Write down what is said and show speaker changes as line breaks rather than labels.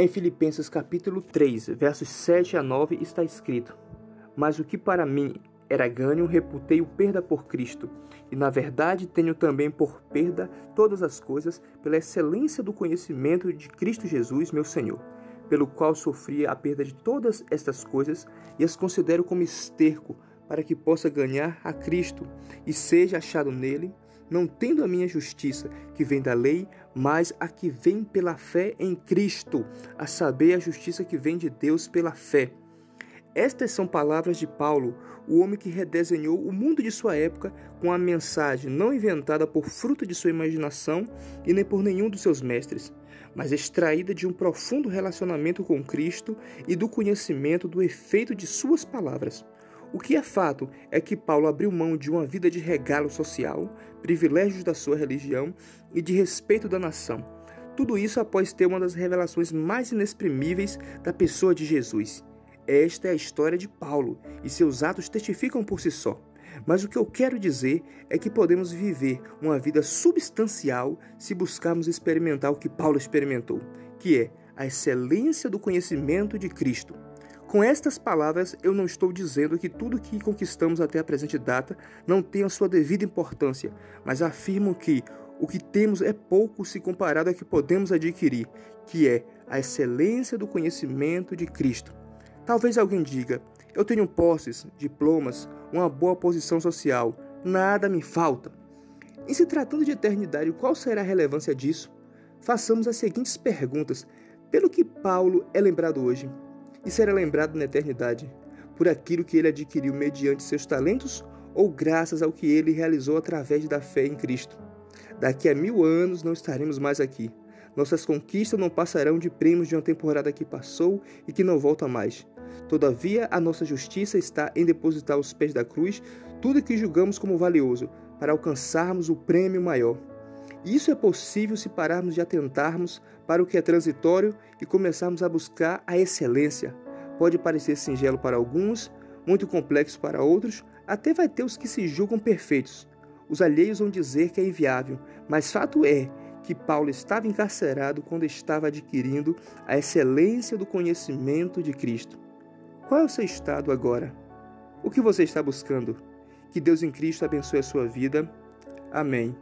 Em Filipenses capítulo 3, versos 7 a 9 está escrito: Mas o que para mim era ganho, reputei o perda por Cristo, e na verdade tenho também por perda todas as coisas pela excelência do conhecimento de Cristo Jesus, meu Senhor, pelo qual sofri a perda de todas estas coisas e as considero como esterco para que possa ganhar a Cristo e seja achado nele, não tendo a minha justiça que vem da lei, mas a que vem pela fé em Cristo, a saber, a justiça que vem de Deus pela fé. Estas são palavras de Paulo, o homem que redesenhou o mundo de sua época com a mensagem não inventada por fruto de sua imaginação e nem por nenhum dos seus mestres, mas extraída de um profundo relacionamento com Cristo e do conhecimento do efeito de suas palavras. O que é fato é que Paulo abriu mão de uma vida de regalo social, privilégios da sua religião e de respeito da nação. Tudo isso após ter uma das revelações mais inexprimíveis da pessoa de Jesus. Esta é a história de Paulo e seus atos testificam por si só. Mas o que eu quero dizer é que podemos viver uma vida substancial se buscarmos experimentar o que Paulo experimentou, que é a excelência do conhecimento de Cristo. Com estas palavras, eu não estou dizendo que tudo que conquistamos até a presente data não tem a sua devida importância, mas afirmo que o que temos é pouco se comparado ao que podemos adquirir, que é a excelência do conhecimento de Cristo. Talvez alguém diga: eu tenho posses, diplomas, uma boa posição social, nada me falta. Em se tratando de eternidade, qual será a relevância disso? Façamos as seguintes perguntas, pelo que Paulo é lembrado hoje e será lembrado na eternidade por aquilo que ele adquiriu mediante seus talentos ou graças ao que ele realizou através da fé em Cristo. Daqui a mil anos não estaremos mais aqui. Nossas conquistas não passarão de prêmios de uma temporada que passou e que não volta mais. Todavia, a nossa justiça está em depositar aos pés da cruz tudo que julgamos como valioso, para alcançarmos o prêmio maior. Isso é possível se pararmos de atentarmos para o que é transitório e começarmos a buscar a excelência. Pode parecer singelo para alguns, muito complexo para outros, até vai ter os que se julgam perfeitos. Os alheios vão dizer que é inviável, mas fato é que Paulo estava encarcerado quando estava adquirindo a excelência do conhecimento de Cristo. Qual é o seu estado agora? O que você está buscando? Que Deus em Cristo abençoe a sua vida. Amém.